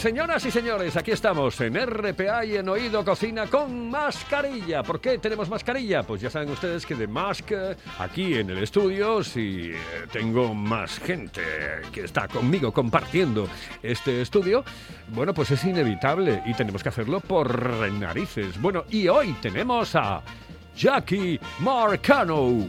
Señoras y señores, aquí estamos en RPA y en Oído Cocina con mascarilla. ¿Por qué tenemos mascarilla? Pues ya saben ustedes que de Mask eh, aquí en el estudio, si eh, tengo más gente que está conmigo compartiendo este estudio, bueno, pues es inevitable y tenemos que hacerlo por narices. Bueno, y hoy tenemos a Jackie Marcano.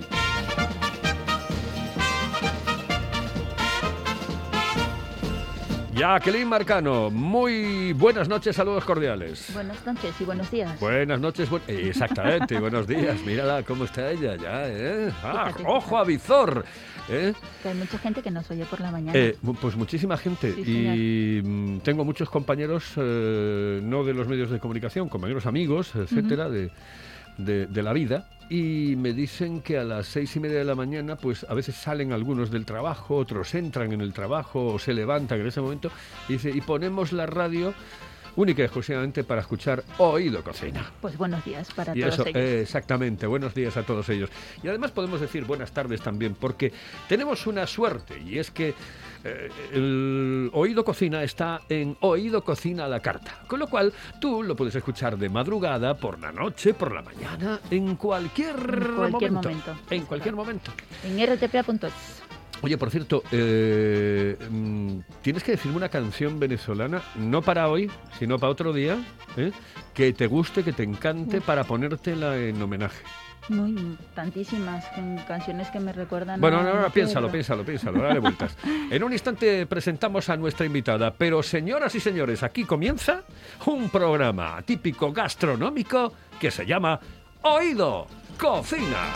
Jacqueline Marcano, muy buenas noches, saludos cordiales. Buenas noches y buenos días. Buenas noches, bu- exactamente, buenos días. Mírala cómo está ella ya, ¿eh? Ah, Fíjate, ojo a visor, ¿eh? Que hay mucha gente que nos oye por la mañana. Eh, pues muchísima gente Sí, y mm, tengo muchos compañeros, eh, no de los medios de comunicación, compañeros amigos, etcétera, de, de- la vida y me dicen que a las seis y media de la mañana, pues a veces salen algunos del trabajo, otros entran en el trabajo o se levantan en ese momento dice y ponemos la radio única y exclusivamente para escuchar Oído Cocina. Pues buenos días para Y todos eso, ellos. eh, exactamente. Buenos días a todos ellos. Y además podemos decir buenas tardes también, porque tenemos una suerte, y es que eh, el Oído Cocina está en Oído Cocina a la carta. Con lo cual, tú lo puedes escuchar de madrugada, por la noche, por la mañana, en cualquier, En cualquier momento. En cualquier momento. En rtpa.es. Oye, por cierto, eh, mm, tienes que decirme una canción venezolana, no para hoy, sino para otro día, ¿eh? que te guste, que te encante, para ponértela en homenaje. Muy tantísimas canciones que me recuerdan. Bueno, a no, no, mi piénsalo, piénsalo, piénsalo, dale vueltas. En un instante presentamos a nuestra invitada, pero señoras y señores, aquí comienza un programa típico gastronómico que se llama Oído Cocina.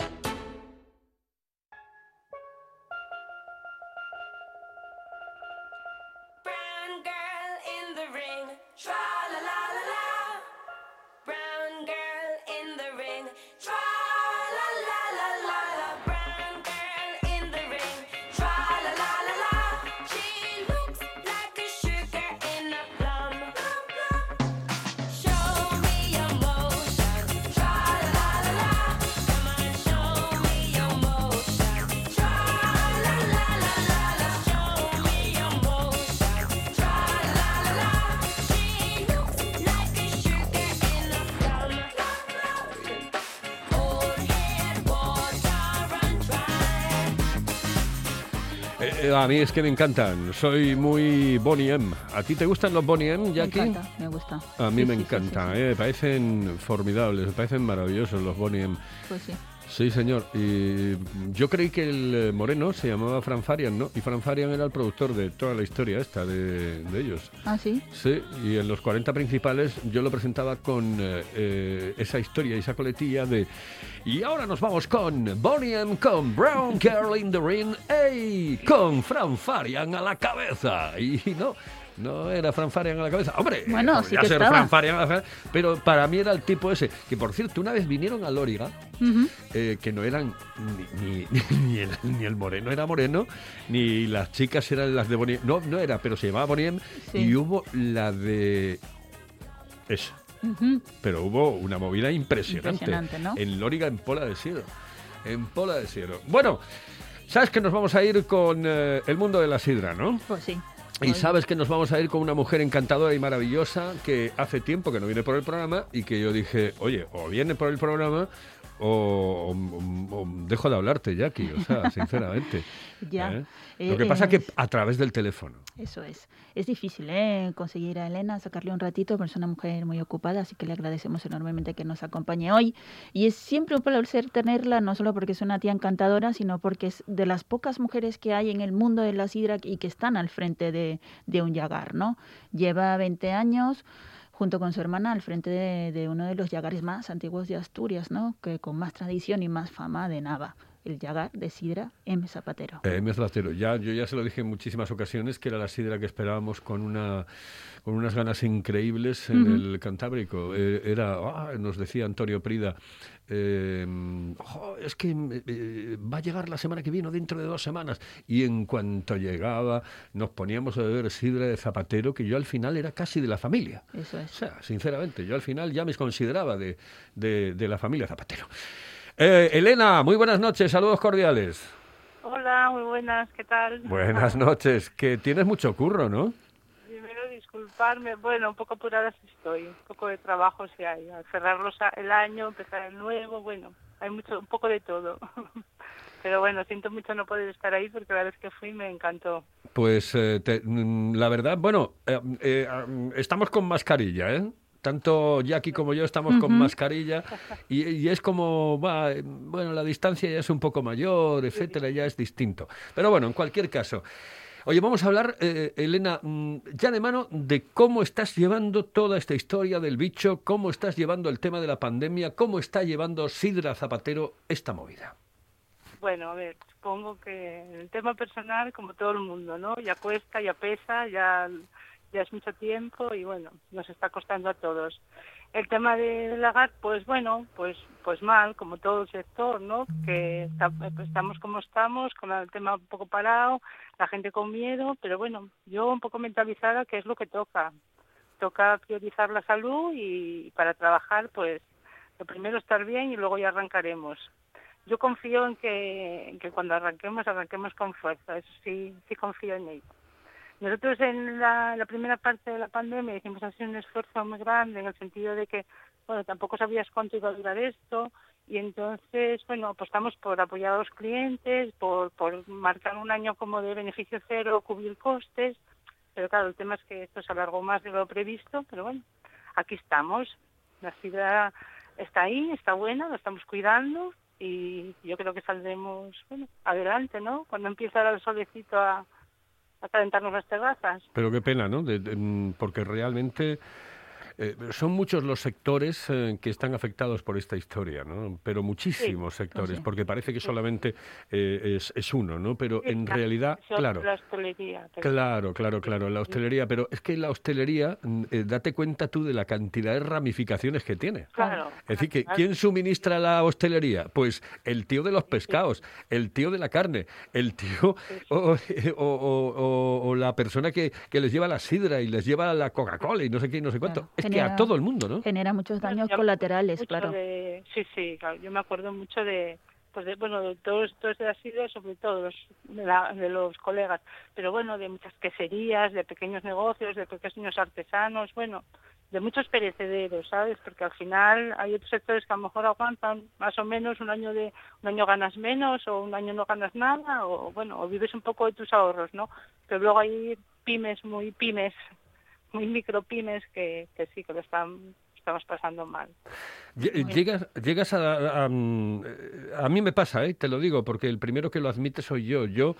A mí es que me encantan, soy muy Bonnie M. ¿A ti te gustan los Bonnie M, Me Jackie? encanta, me gusta. A mí Sí, me sí, encanta, sí. eh, me parecen formidables, me parecen maravillosos los Bonnie M. Pues sí. Sí, señor. Y yo creí que el eh, moreno se llamaba Fran Farian, ¿no? Y Fran Farian era el productor de toda la historia esta de, de ellos. Ah, sí. Sí, y en los 40 principales yo lo presentaba con eh, eh, esa historia y esa coletilla de... Y ahora nos vamos con Bonnie M, con Brown Girl in the Ring, ¡ey! Con Fran Farian a la cabeza. Y no, No era Fran Farian a la cabeza. Hombre, Bueno, sí que ser estaba. Fran Farian a la cabeza, pero para mí era el tipo ese. Que por cierto, una vez vinieron a Lóriga, eh, que no eran ni, ni, ni el, ni el moreno era moreno, ni las chicas eran las de Boniem. No, no era, pero se llamaba Boniem Sí. y hubo la de. Esa. Pero hubo una movida impresionante. Impresionante, ¿no? En Lóriga, en Pola de Siero. En Pola de Siero. Bueno, sabes que nos vamos a ir con eh, el mundo de la sidra, ¿no? Pues sí. Y sabes que nos vamos a ir con una mujer encantadora y maravillosa que hace tiempo que no viene por el programa y que yo dije, oye, o viene por el programa o, o- o dejo de hablarte, Jackie, o sea, sinceramente. Ya. ¿eh? Eh, Lo que pasa que es- a través del teléfono. Eso es. Es difícil ¿eh? conseguir a Elena, sacarle un ratito, pero es una mujer muy ocupada, así que le agradecemos enormemente que nos acompañe hoy. Y es siempre un placer tenerla, no solo porque es una tía encantadora, sino porque es de las pocas mujeres que hay en el mundo de la sidra y que están al frente de, de un yagar, ¿no? Lleva 20 años junto con su hermana al frente de, uno de los yagares más antiguos de Asturias, ¿no? Que con más tradición y más fama de Nava, el yagar de sidra M. Zapatero. Eh, M. Zapatero, ya, yo ya se lo dije en muchísimas ocasiones que era la sidra que esperábamos con una con unas ganas increíbles en Ujú. el Cantábrico. Eh, era, ah, nos decía Antonio Prida, eh, "Jo, es que eh, va a llegar la semana que viene o dentro de dos semanas. Y en cuanto llegaba, nos poníamos a beber sidra de Zapatero, que yo al final era casi de la familia. Eso O es. sea, sinceramente, yo al final ya me consideraba de, de- de la familia Zapatero. Eh, Elena, muy buenas noches, saludos cordiales. Hola, muy buenas, ¿qué tal? Buenas noches, que tienes mucho curro, ¿no? Primero disculparme, bueno, un poco apurada sí estoy, un poco de trabajo sí hay, al cerrar los a- el año, empezar el nuevo, bueno, hay mucho, un poco de todo. Pero bueno, siento mucho no poder estar ahí porque la vez que fui me encantó. Pues eh, te- mm, la verdad, bueno, eh, eh, estamos con mascarilla, ¿eh? Tanto Jackie como yo estamos con mascarilla y, y es como, va, eh, bueno, la distancia ya es un poco mayor, etcétera, ya es distinto. Pero bueno, en cualquier caso. Oye, vamos a hablar, eh, Elena, mm, ya de mano, de cómo estás llevando toda esta historia del bicho, cómo estás llevando el tema de la pandemia, cómo está llevando Sidra Zapatero esta movida. Bueno, a ver, supongo que en el tema personal, como todo el mundo, ¿no? Ya cuesta, ya pesa, ya, ya es mucho tiempo y bueno, nos está costando a todos. El tema del lagar, pues bueno, pues pues mal, como todo el sector, ¿no? Que estamos como estamos, con el tema un poco parado, la gente con miedo, pero bueno, yo un poco mentalizada que es lo que toca. Toca priorizar la salud y para trabajar, pues lo primero estar bien y luego ya arrancaremos yo confío en que, en que cuando arranquemos, arranquemos con fuerza. Eso sí, sí confío en ello. Nosotros en la, primera parte de la pandemia hicimos así un esfuerzo muy grande en el sentido de que, bueno, tampoco sabías cuánto iba a durar esto y entonces, bueno, apostamos por apoyar a los clientes, por, por marcar un año como de beneficio cero, cubrir costes, pero claro, el tema es que esto se alargó más de lo previsto, pero bueno, aquí estamos. La ciudad está ahí, está buena, lo estamos cuidando y yo creo que saldremos bueno, adelante, ¿no? Cuando empieza el solecito a, a calentarnos las terrazas. Pero qué pena, ¿no? De- de- mm, porque realmente eh, son muchos los sectores eh, que están afectados por esta historia, ¿no? Pero muchísimos sectores, sí. porque parece que solamente eh, es, es uno, ¿no? Pero en realidad, claro. La hostelería. pero- Claro, claro, claro, la hostelería, pero es que la hostelería, mm, date cuenta tú de la cantidad de ramificaciones que tiene. Claro. Es decir, que. ¿quién suministra la hostelería? Pues el tío de los pescados, el tío de la carne, el tío o, o- o- o- o la persona que, que les lleva la sidra y les lleva la Coca-Cola y no sé qué y no sé cuánto. Claro. Es que a Genera- todo el mundo, ¿no? Genera muchos daños colaterales, mucho claro. de- sí, sí, claro. Yo me acuerdo mucho de, pues de, bueno, de de las islas, sobre todo los, de, la- de los colegas, pero bueno, de muchas queserías, de pequeños negocios, de pequeños artesanos, bueno, de muchos perecederos, ¿sabes? Porque al final hay otros sectores que a lo mejor aguantan más o menos un año de un año ganas menos o un año no ganas nada o bueno, o vives un poco de tus ahorros, ¿no? Pero luego hay pymes muy pymes, muy micropymes que, que sí que lo están estamos pasando mal. Lle- Llegas, llegas a, a, a mí me pasa, ¿eh? te lo digo, porque el primero que lo admite soy yo. Yo,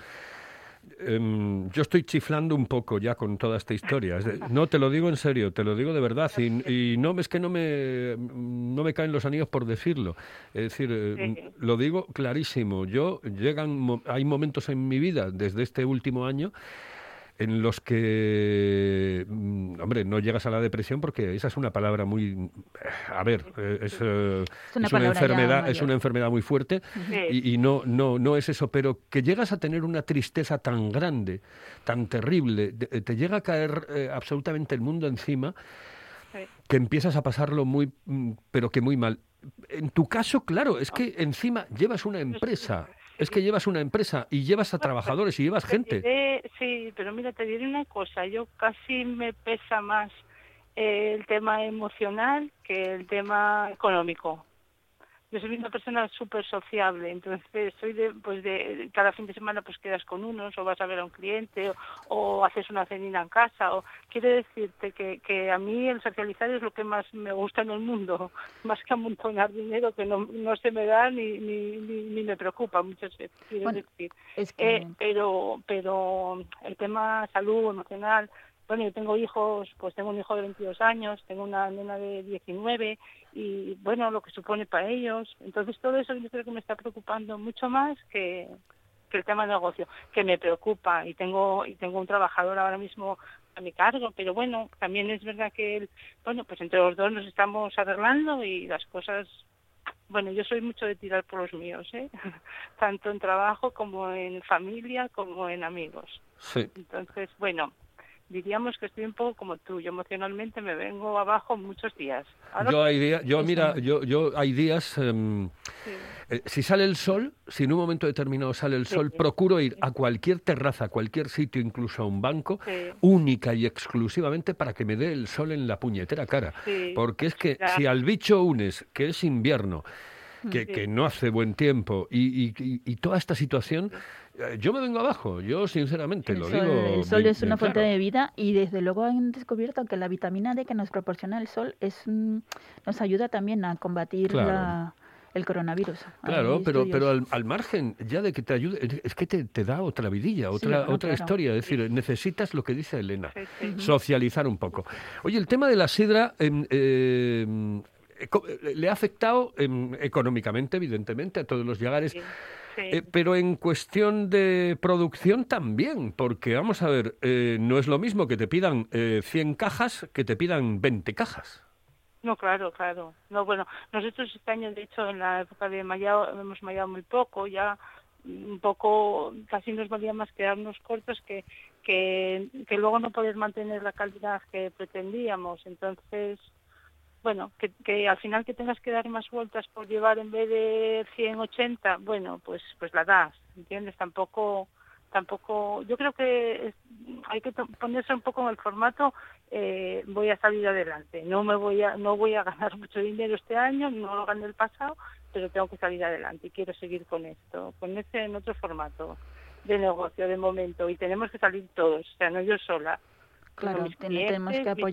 em, yo estoy chiflando un poco ya con toda esta historia. No, te lo digo en serio, te lo digo de verdad. Y, y no es que no me, no me caen los anillos por decirlo. Es decir, eh, lo digo clarísimo. Yo llegan, hay momentos en mi vida desde este último año en los que, mm, hombre, no llegas a la depresión porque esa es una palabra muy, a ver, eh, es, eh, Es una es una enfermedad, es una enfermedad muy fuerte Sí. y, y no, no, no es eso, pero que llegas a tener una tristeza tan grande, tan terrible, te llega a caer eh, absolutamente el mundo encima Sí. que empiezas a pasarlo muy, mm, pero que muy mal. En tu caso, claro, es que encima llevas una empresa, es que llevas una empresa y llevas a trabajadores y llevas Te gente. sí, pero mira, te diré una cosa. Yo casi me pesa más eh, el tema emocional que el tema económico. Yo soy una persona súper sociable, entonces soy de, pues de, cada fin de semana pues quedas con unos o vas a ver a un cliente o, o haces una cenina en casa. O, quiero decirte que, que a mí el socializar es lo que más me gusta en el mundo, más que amontonar dinero que no, no se me da ni, ni, ni, ni me preocupa muchas veces. Quiero Bueno, decir. Es que Eh, pero, pero el tema salud emocional, bueno, yo tengo hijos, pues tengo un hijo de 22 años, tengo una nena de 19 y bueno, lo que supone para ellos. Entonces todo eso yo creo que me está preocupando mucho más que, que el tema de negocio, que me preocupa y tengo y tengo un trabajador ahora mismo a mi cargo, pero bueno, también es verdad que él, bueno, pues entre los dos nos estamos arreglando y las cosas bueno, yo soy mucho de tirar por los míos, ¿eh? tanto en trabajo como en familia, como en amigos. Sí. Entonces, bueno, diríamos que estoy un poco como tú. Yo emocionalmente me vengo abajo muchos días. Ahora, Yo hay días, yo mira, yo, yo hay días, em, sí, eh, si sale el sol, si en un momento determinado sale el sol, sí. procuro ir a cualquier terraza, a cualquier sitio, incluso a un banco, sí, única y exclusivamente para que me dé el sol en la puñetera cara. Porque es que Ya. si al bicho unes que es invierno, que, Sí. que no hace buen tiempo y, y- y- toda esta situación, eh, yo me vengo abajo, yo sinceramente el lo sol, digo. el sol bien- es una fuente claro. de vida y desde luego han descubierto que la vitamina D que nos proporciona el sol es nos ayuda también a combatir Claro. la- el coronavirus. Claro, pero, estudios. pero al, al margen ya de que te ayude, es que te, te da otra vidilla, Sí, otra, bueno, otra claro. historia. Es decir, necesitas lo que dice Elena, Sí, sí. socializar un poco. Oye, el tema de la sidra em, eco- le ha afectado em, económicamente, evidentemente, a todos los llegares. Sí, sí. Eh, pero en cuestión de producción también, porque vamos a ver, eh, no es lo mismo que te pidan eh, 100 cajas que te pidan 20 cajas. No, claro, claro. No, bueno, nosotros este año, de hecho, en la época de mallado, hemos mallado muy poco, ya un poco, casi nos valía más quedarnos cortos que, que, que luego no poder mantener la calidad que pretendíamos. Entonces, bueno, que, que al final que tengas que dar más vueltas por llevar en vez de 180, bueno, pues pues la das, ¿entiendes? Tampoco tampoco yo creo que es- hay que ponerse un poco en el formato eh, voy a salir adelante no me voy a no voy a ganar mucho dinero este año no lo gané el pasado pero tengo que salir adelante y quiero seguir con esto con este en otro formato de negocio de momento y tenemos que salir todos o sea no yo sola Claro, tenemos que clientes, mis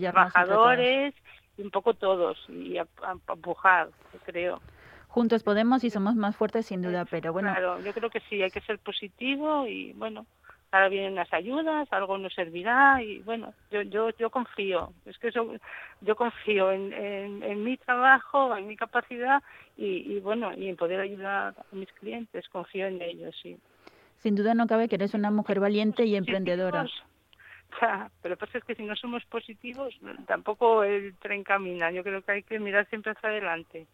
todos. Un poco todos y a, a- empujar yo creo Juntos podemos y somos más fuertes sin duda, pero bueno, Claro, yo creo que sí, hay que ser positivo y bueno, ahora vienen las ayudas, algo nos servirá y bueno, yo yo yo confío, es que eso, yo confío en, en, en mi trabajo, en mi capacidad y, y bueno, y en poder ayudar a mis clientes, confío en ellos, sí. sin duda no cabe que eres una mujer valiente y emprendedora. ya, pero lo que pasa es que si no somos positivos, tampoco el tren camina. Yo creo que hay que mirar siempre hacia adelante,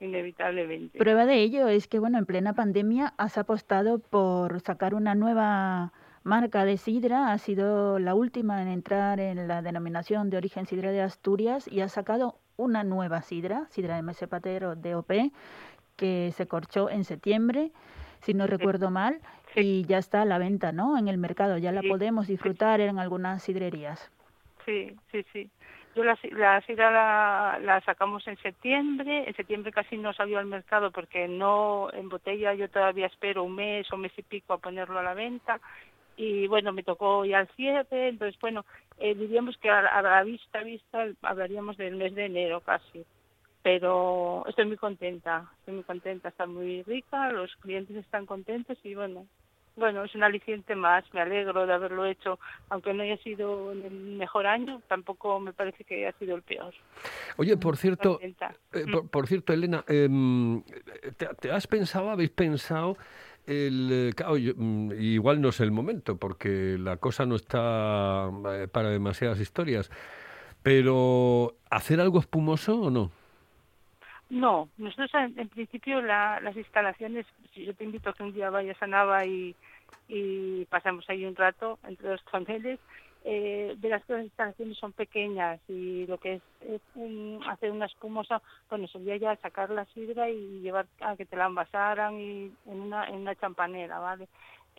inevitablemente. Prueba de ello es que, bueno, en plena pandemia has apostado por sacar una nueva marca de sidra, ha sido la última en entrar en la denominación de origen sidra de Asturias y has sacado una nueva sidra, sidra MS Patero DOP, que se corchó en septiembre, si no recuerdo mal. Y ya está a la venta, ¿no? En el mercado, ya la Sí. podemos disfrutar en algunas sidrerías. Sí, sí, sí. Yo la, la sidra la, la sacamos en septiembre. En septiembre casi no salió al mercado porque no en botella yo todavía espero un mes o mes y pico a ponerlo a la venta. Y bueno, me tocó ya el cierre. Entonces, bueno, eh, diríamos que a, a la vista, vista, hablaríamos del mes de enero casi. Pero estoy muy contenta, estoy muy contenta, está muy rica, los clientes están contentos y bueno, bueno, es un aliciente más, me alegro de haberlo hecho, aunque no haya sido el mejor año, tampoco me parece que haya sido el peor. Oye, por cierto, eh, Mm. por, por cierto, Elena, em, ¿te, te has pensado, habéis pensado el, eh, claro, yo, mm, igual no es el momento, porque la cosa no está eh, para demasiadas historias, pero ¿hacer algo espumoso o no? No, nosotros en, principio la- las instalaciones, si yo te invito a que un día vayas a Nava y, pasamos ahí un rato entre los toneles, eh, verás que las instalaciones son pequeñas y lo que es, mm, hacer una espumosa, bueno, sería ya sacar la sidra y llevar a que te la envasaran y en una, en una champanera, ¿vale?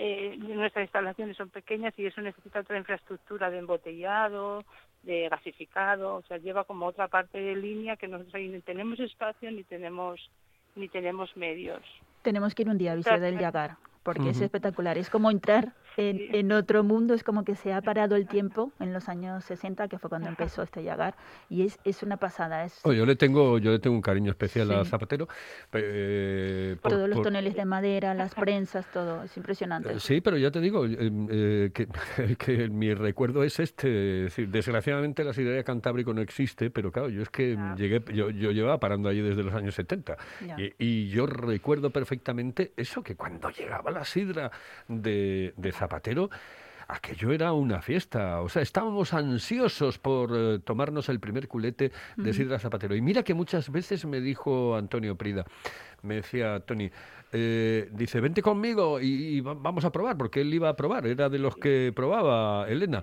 Eh, nuestras instalaciones son pequeñas y eso necesita otra infraestructura de embotellado, de gasificado, o sea, lleva como otra parte de línea que nosotros ahí ni tenemos espacio ni tenemos ni tenemos medios. Tenemos que ir un día a Viseu del Llagar, porque es espectacular. Es como entrar en, en otro mundo, es como que se ha parado el tiempo en los años 60, que fue cuando empezó este Llagar, y es, es una pasada. Es Oh, yo le tengo, yo le tengo un cariño especial a Sí. Zapatero. eh, por- todos los por- toneles de madera, las prensas, todo. Es impresionante. Eh, Sí, pero ya te digo eh, eh, que, que mi recuerdo es este. Es decir, desgraciadamente la sidrería Cantábrico no existe, pero claro, yo es que Ah. llegué, yo, yo llevaba parando allí desde los años 70. Ya. Y, y yo recuerdo perfectamente eso, que cuando llegaba la sidra de, de Zapatero, aquello era una fiesta. O sea, estábamos ansiosos por eh, tomarnos el primer culete de sidra Zapatero. Y mira que muchas veces me dijo Antonio Prida, me decía Tony, eh, dice, vente conmigo y, y va- vamos a probar, porque él iba a probar, era de los que probaba Elena.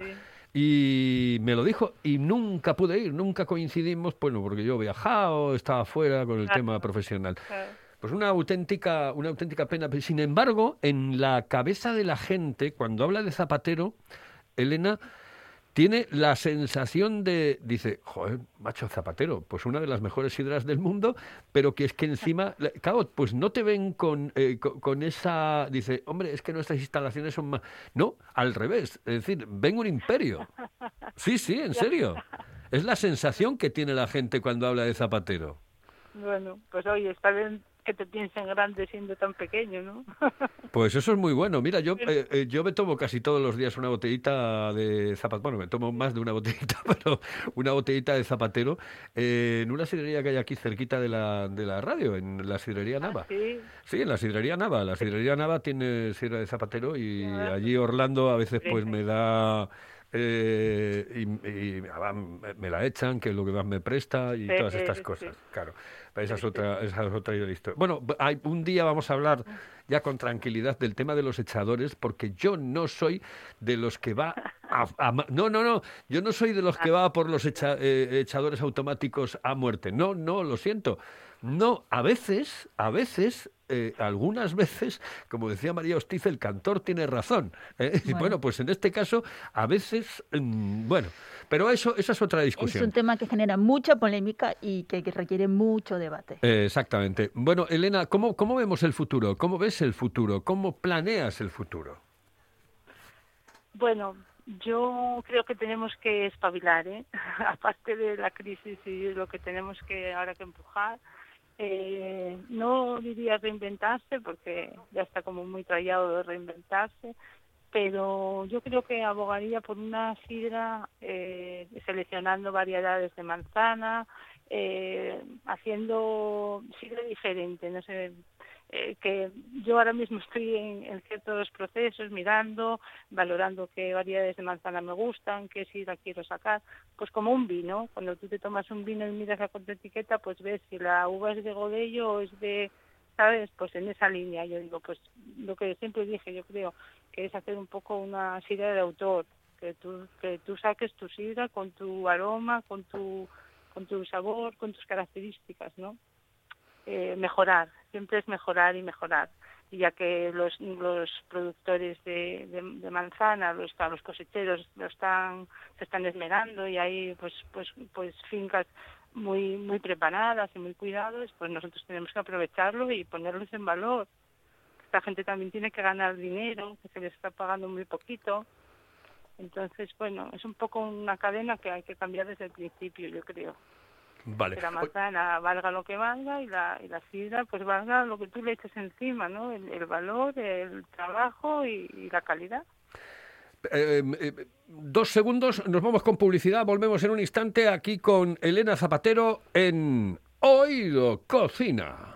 Y me lo dijo y nunca pude ir, nunca coincidimos, bueno, porque yo he viajado, estaba fuera con el Claro. tema profesional. Claro. Pues una auténtica, una auténtica pena. Sin embargo, en la cabeza de la gente, cuando habla de Zapatero, Elena tiene la sensación de, dice, joder, macho Zapatero, pues una de las mejores sidras del mundo, pero que es que encima, la- claro, pues no te ven con, eh, co- con, esa, dice, hombre, es que nuestras instalaciones son más... No, al revés, es decir, ven un imperio. Sí, sí, en serio. Es la sensación que tiene la gente cuando habla de Zapatero. Bueno, pues oye, está bien que te piensen grande siendo tan pequeño, ¿no? Pues eso es muy bueno. Mira, yo, eh, eh, yo me tomo casi todos los días una botellita de zapatero. Bueno, me tomo más de una botellita, pero una botellita de zapatero eh, en una sidrería que hay aquí cerquita de la, de la radio, en la sidrería Nava. sí, Sí, en la sidrería Nava. La sidrería Nava tiene sidra de zapatero y Ah. allí Orlando a veces pues me da... eh, y, y ah, me- la echan, que es lo que más me presta y Sí, todas estas sí. cosas. Claro, esa es otra, esa es otra historia. Bueno, hay, un día vamos a hablar ya con tranquilidad del tema de los echadores, porque yo no soy de los que va a, no, no, no, yo no soy de los que va por los echa- eh, echadores automáticos a muerte. No, no, lo siento. No, a veces, a veces, eh, algunas veces, como decía María Hostiz, el cantor tiene razón. ¿eh? Bueno. Bueno. pues en este caso, a veces, mm, bueno, pero eso, esa es otra Es discusión. un tema que genera mucha polémica y que, que requiere mucho debate. Eh, exactamente. Bueno, Elena, ¿cómo, ¿cómo vemos el futuro? ¿Cómo ves el futuro? ¿Cómo planeas el futuro? Bueno, yo creo que tenemos que espabilar, ¿eh? aparte de la crisis y lo que tenemos que ahora que empujar. Eh, no diría reinventarse porque ya está como muy trallado de reinventarse, pero yo creo que abogaría por una sidra eh, seleccionando variedades de manzana, eh, haciendo sidra diferente, no sé, eh, que yo ahora mismo estoy en, en ciertos procesos mirando, valorando qué variedades de manzana me gustan, qué sidra quiero sacar, pues como un vino, cuando tú te tomas un vino y miras la contraetiqueta, pues ves si la uva es de Godello o es de, ¿sabes? Pues en esa línea, yo digo, pues lo que siempre dije, yo creo, que es hacer un poco una sidra de autor, que tú, que tú saques tu sidra con tu aroma, con tu, con tu sabor, con tus características, ¿no? eh, mejorar, siempre es mejorar y mejorar. Y ya que los, los productores de, manzana, los, los cosecheros lo están, se están esmerando y hay pues, pues, pues fincas muy, muy preparadas y muy cuidadas, pues nosotros tenemos que aprovecharlo y ponerlos en valor. Esta gente también tiene que ganar dinero, que se les está pagando muy poquito. Entonces, bueno, es un poco una cadena que hay que cambiar desde el principio, yo creo Vale. que la manzana valga lo que valga y la, y la sidra pues valga lo que tú le eches encima, ¿no? El, el valor, el trabajo y, y la calidad. Eh, eh, dos segundos, nos vamos con publicidad, volvemos en un instante aquí con Elena Zapatero en Oído Cocina.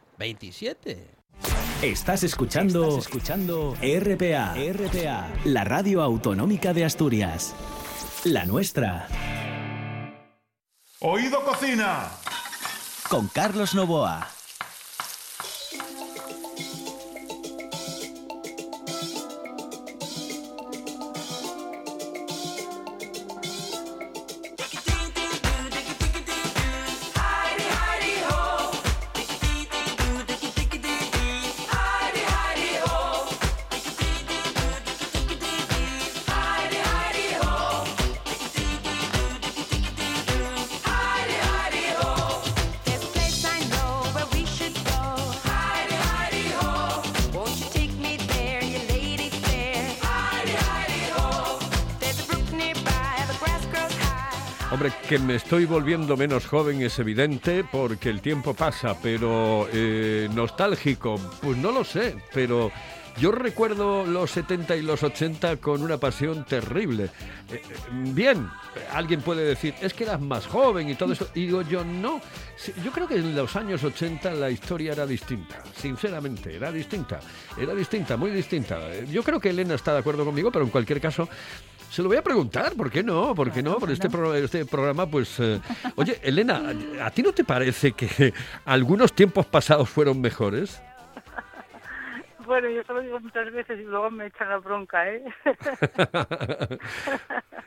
27. Estás escuchando, Estás escuchando RPA, RPA, la radio autonómica de Asturias. La nuestra. Oído Cocina. Con Carlos Novoa. Hombre, que me estoy volviendo menos joven es evidente porque el tiempo pasa, pero eh, nostálgico, pues no lo sé, pero yo recuerdo los 70 y los 80 con una pasión terrible. Eh, eh, bien, alguien puede decir, es que eras más joven y todo eso, y digo yo, no, yo creo que en los años 80 la historia era distinta, sinceramente, era distinta, era distinta, muy distinta. Yo creo que Elena está de acuerdo conmigo, pero en cualquier caso... Se lo voy a preguntar, ¿por qué no? ¿Por qué no? Por este, pro- este programa, pues... eh, Oye, Elena, ¿a ti no te parece que algunos tiempos pasados fueron mejores? Bueno, yo se lo digo muchas veces y luego me echan la bronca, ¿eh?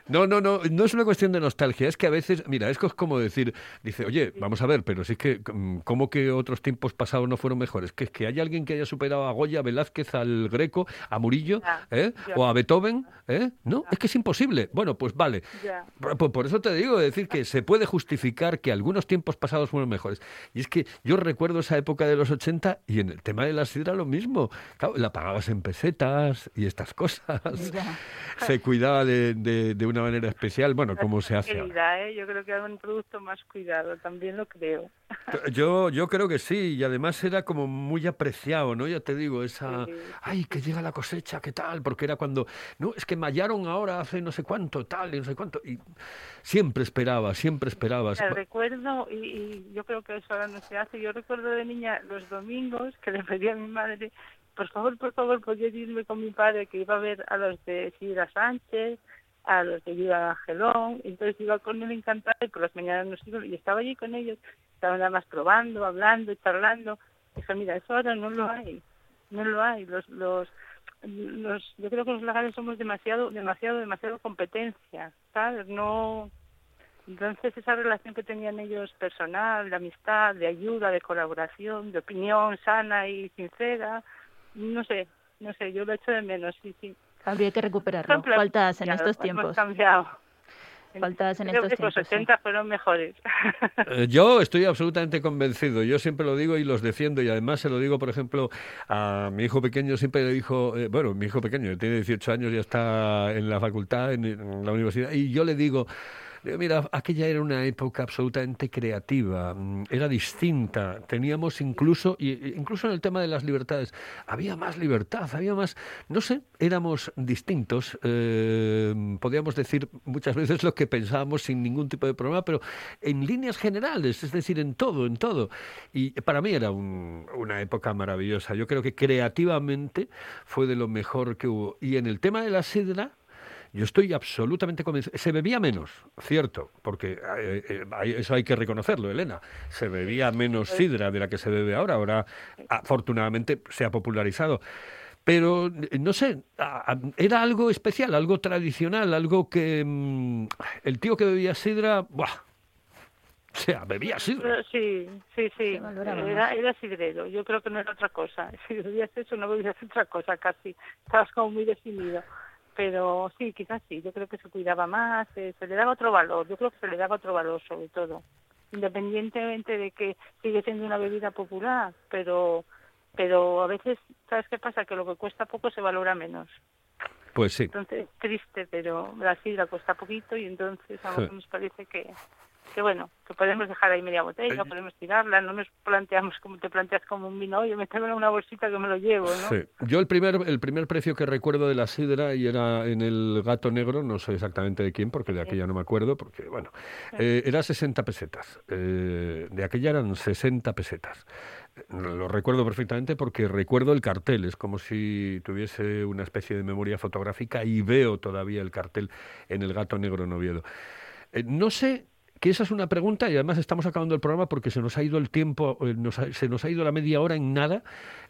No, no, no, no es una cuestión de nostalgia, es que a veces, mira, es co- como decir, dice, oye, vamos a ver, pero sí que, mm, ¿cómo que otros tiempos pasados no fueron mejores? Que es que hay alguien que haya superado a Goya, a Velázquez, al Greco, a Murillo, Ya, ¿eh? ya. O a Beethoven, ¿eh? No, es que es imposible. Bueno, pues vale. Por- por eso te digo, decir que se puede justificar que algunos tiempos pasados fueron mejores. Y es que yo recuerdo esa época de los 80 y en el tema de la sidra lo mismo. Claro, la pagabas en pesetas y estas cosas. Ya. Se cuidaba de, de- de una manera especial, bueno, como se hace ahora. ¿eh? Yo creo que era un producto más cuidado, también lo creo. Yo, yo creo que sí, y además era como muy apreciado, ¿no? Ya te digo, esa, Sí, ay, que llega la cosecha, ¿qué tal? Porque era cuando, no, es que mallaron ahora hace no sé cuánto, tal, y no sé cuánto, y siempre esperaba, siempre esperabas. Mira, recuerdo, y, y yo creo que eso ahora no se hace, yo recuerdo de niña los domingos que le pedía a mi madre, por favor, por favor, podía irme con mi padre que iba a ver a los de Sidra Sánchez, a los de Viva Angelón, entonces iba con él encantada y por las mañanas nos iba, y estaba allí con ellos, estaban nada más probando, hablando, charlando, dije, mira, eso ahora no lo hay, no lo hay, los, los, los, yo creo que los legales somos demasiado, demasiado, demasiado competencia, ¿sabes? No, entonces esa relación que tenían ellos personal, de amistad, de ayuda, de colaboración, de opinión sana y sincera, no sé, no sé, yo lo echo de menos, sí, sí. Habría que recuperarlo. Faltas en ya, estos tiempos. cambiado. Faltas en Creo estos que los tiempos. sí. 80 fueron mejores. Eh, Yo estoy absolutamente convencido, yo siempre lo digo y los defiendo y además se lo digo, por ejemplo, a mi hijo pequeño, siempre le dijo, eh, bueno, mi hijo pequeño tiene 18 años, ya está en la facultad, en, en la universidad, y yo le digo, digo, mira, aquella era una época absolutamente creativa, mm, era distinta, teníamos incluso, y incluso en el tema de las libertades, había más libertad, había más, no sé, éramos distintos, eh, podíamos decir muchas veces lo que pensábamos sin ningún tipo de problema, pero en líneas generales, es decir, en todo, en todo. Y para mí era un- una época maravillosa. Yo creo que creativamente fue de lo mejor que hubo. Y en el tema de la sidra, Yo estoy absolutamente convencido. Se bebía menos, cierto, porque eh, eh, eso hay que reconocerlo, Elena. Se bebía menos sidra de la que se bebe ahora. Ahora, afortunadamente, se ha popularizado. Pero, eh, no sé, era algo especial, algo tradicional, algo que mm, el tío que bebía sidra, ¡buah! O sea, bebía sidra. Pero sí, sí, sí. Era, era sidrero. Yo creo que no era otra cosa. Si bebías eso, no bebías otra cosa casi. Estabas como muy definido. Pero sí, quizás sí. Yo creo que se cuidaba más, eh, se le daba otro valor. Yo creo que se le daba otro valor, sobre todo. Independientemente de que sigue siendo una bebida popular, pero pero a veces, ¿sabes qué pasa? Que lo que cuesta poco se valora menos. Pues sí. Entonces, triste, pero la sidra cuesta poquito y entonces a nosotros nos parece que, que bueno, que podemos dejar ahí media botella, Eh, podemos tirarla, no nos planteamos como te planteas como un vino, oye, méteme en una bolsita que me lo llevo, ¿no? Sí. Yo el primer, el primer precio que recuerdo de la sidra y era en el Gato Negro, no sé exactamente de quién, porque de aquella no me acuerdo, porque bueno, eh, era 60 pesetas. Eh, de aquella eran 60 pesetas. Lo recuerdo perfectamente porque recuerdo el cartel, es como si tuviese una especie de memoria fotográfica y veo todavía el cartel en el Gato Negro en Oviedo. Eh, no sé que esa es una pregunta y además estamos acabando el programa porque se nos ha ido el tiempo, eh, nos ha- se nos ha ido la media hora en nada.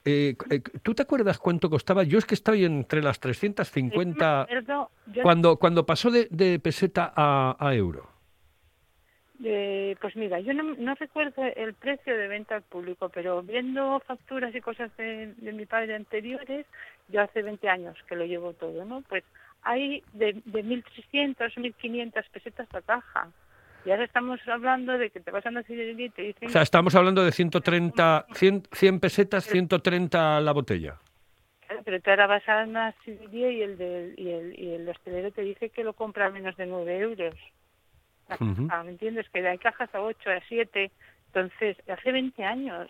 Eh, eh, ¿Tú te acuerdas cuánto costaba? Yo es que estoy entre las 350 Acuerdo, yo- cuando, cuando pasó de, de peseta a, a euro. Eh, pues mira, yo no, no recuerdo el precio de venta al público, pero viendo facturas y cosas de, de mi padre anteriores, yo hace 20 años que lo llevo todo, ¿no? Pues hay de, de 1.300, 1.500 pesetas la caja. Y ahora estamos hablando de que te vas a una sidrería y te dicen... O sea, estamos hablando de 130, 100, 100 pesetas, 130 la botella. Claro, Pero tú ahora vas a una sidrería y el, del- y, el, y el hostelero te dice que lo compra a menos de 9 euros. Ujú. caja, ¿Me entiendes? Que hay cajas a 8, a 7. Entonces, hace 20 años.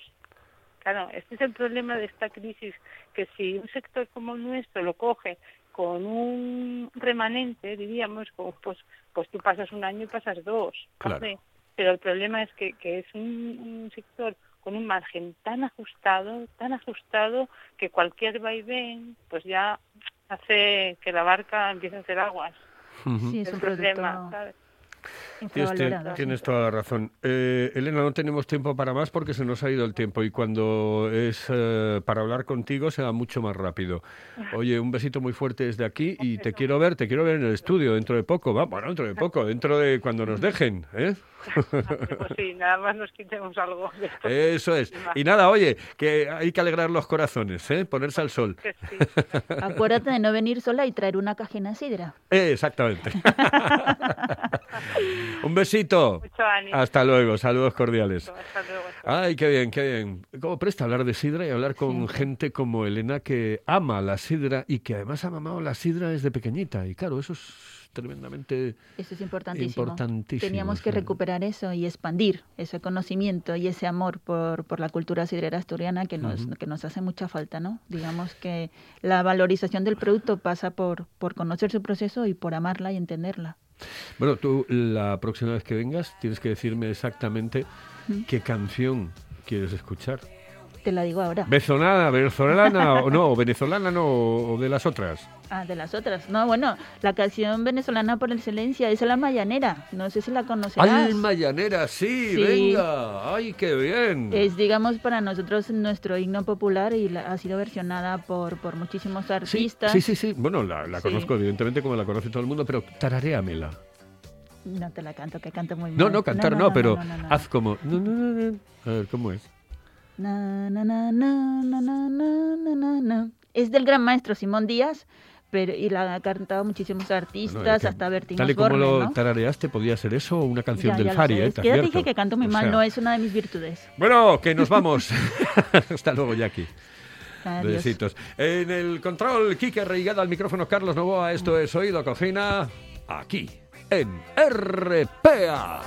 Claro, este es el problema de esta crisis, que si un sector como el nuestro lo coge con un remanente, diríamos, pues, pues tú pasas un año y pasas dos. Claro. Pero el problema es que, que es un, un sector con un margen tan ajustado, tan ajustado, que cualquier vaivén, pues ya hace que la barca empiece a hacer aguas. Sí, es el un problema, producto ¿sabes? Tienes, toda la razón. Eh, Elena, no tenemos tiempo para más porque se nos ha ido el tiempo y cuando es eh, para hablar contigo se va mucho más rápido. Oye, un besito muy fuerte desde aquí y te quiero ver, te quiero ver en el estudio dentro de poco. Va, bueno, dentro de poco, dentro de cuando nos dejen. ¿eh? Pues sí, nada más nos quitemos algo de esto. Eso es. Y nada, oye, que hay que alegrar los corazones, ¿eh? ponerse al sol. Sí. Acuérdate de no venir sola y traer una cajina de sidra. Eh, exactamente. un besito. Mucho ánimo. Hasta luego, saludos cordiales. Hasta luego. hasta Ay, qué bien, qué bien. ¿Cómo presta hablar de sidra y hablar con gente como Elena que ama la sidra y que además ha mamado la sidra desde pequeñita? Y claro, eso es tremendamente... Eso es importantísimo. Importantísimo, Teníamos que recuperar eso y expandir ese conocimiento y ese amor por, por la cultura sidrera asturiana que nos, que nos hace mucha falta, ¿no? Digamos que la valorización del producto pasa por, por conocer su proceso y por amarla y entenderla. Bueno, tú la próxima vez que vengas tienes que decirme exactamente qué canción quieres escuchar. Te la digo ahora. ¿Venezolana, venezolana o no? ¿O venezolana no? ¿O de las otras? Ah, de las otras. No, bueno, la canción venezolana por excelencia es la Mayanera. No sé si la conocerás. Alma Mayanera, sí, venga. Ay, qué bien. Es, digamos, para nosotros nuestro himno popular y la, ha sido versionada por, por muchísimos artistas. Sí, sí, sí. Bueno, la, la conozco evidentemente como la conoce todo el mundo, pero tararéamela. No te la canto, que canto muy bien. No, no, cantar no, pero haz como... A ver, ¿cómo es? Na, na, na, es del gran maestro Simón Díaz, pero y la han cantado muchísimos artistas, Bueno, es que hasta Bertín Tal y como lo ¿no? tarareaste, podía ser eso o una canción Ya, del ya Fari. ¿eh? Es ¿Te que ya te advierto? dije que canto muy O mal, sea, no es una de mis virtudes. Bueno, que nos vamos. Hasta luego, Jackie. Adiós. Besitos. En el control, Kike Reigada al micrófono, Carlos Novoa. Esto es Oído Cocina, aquí, en RPA.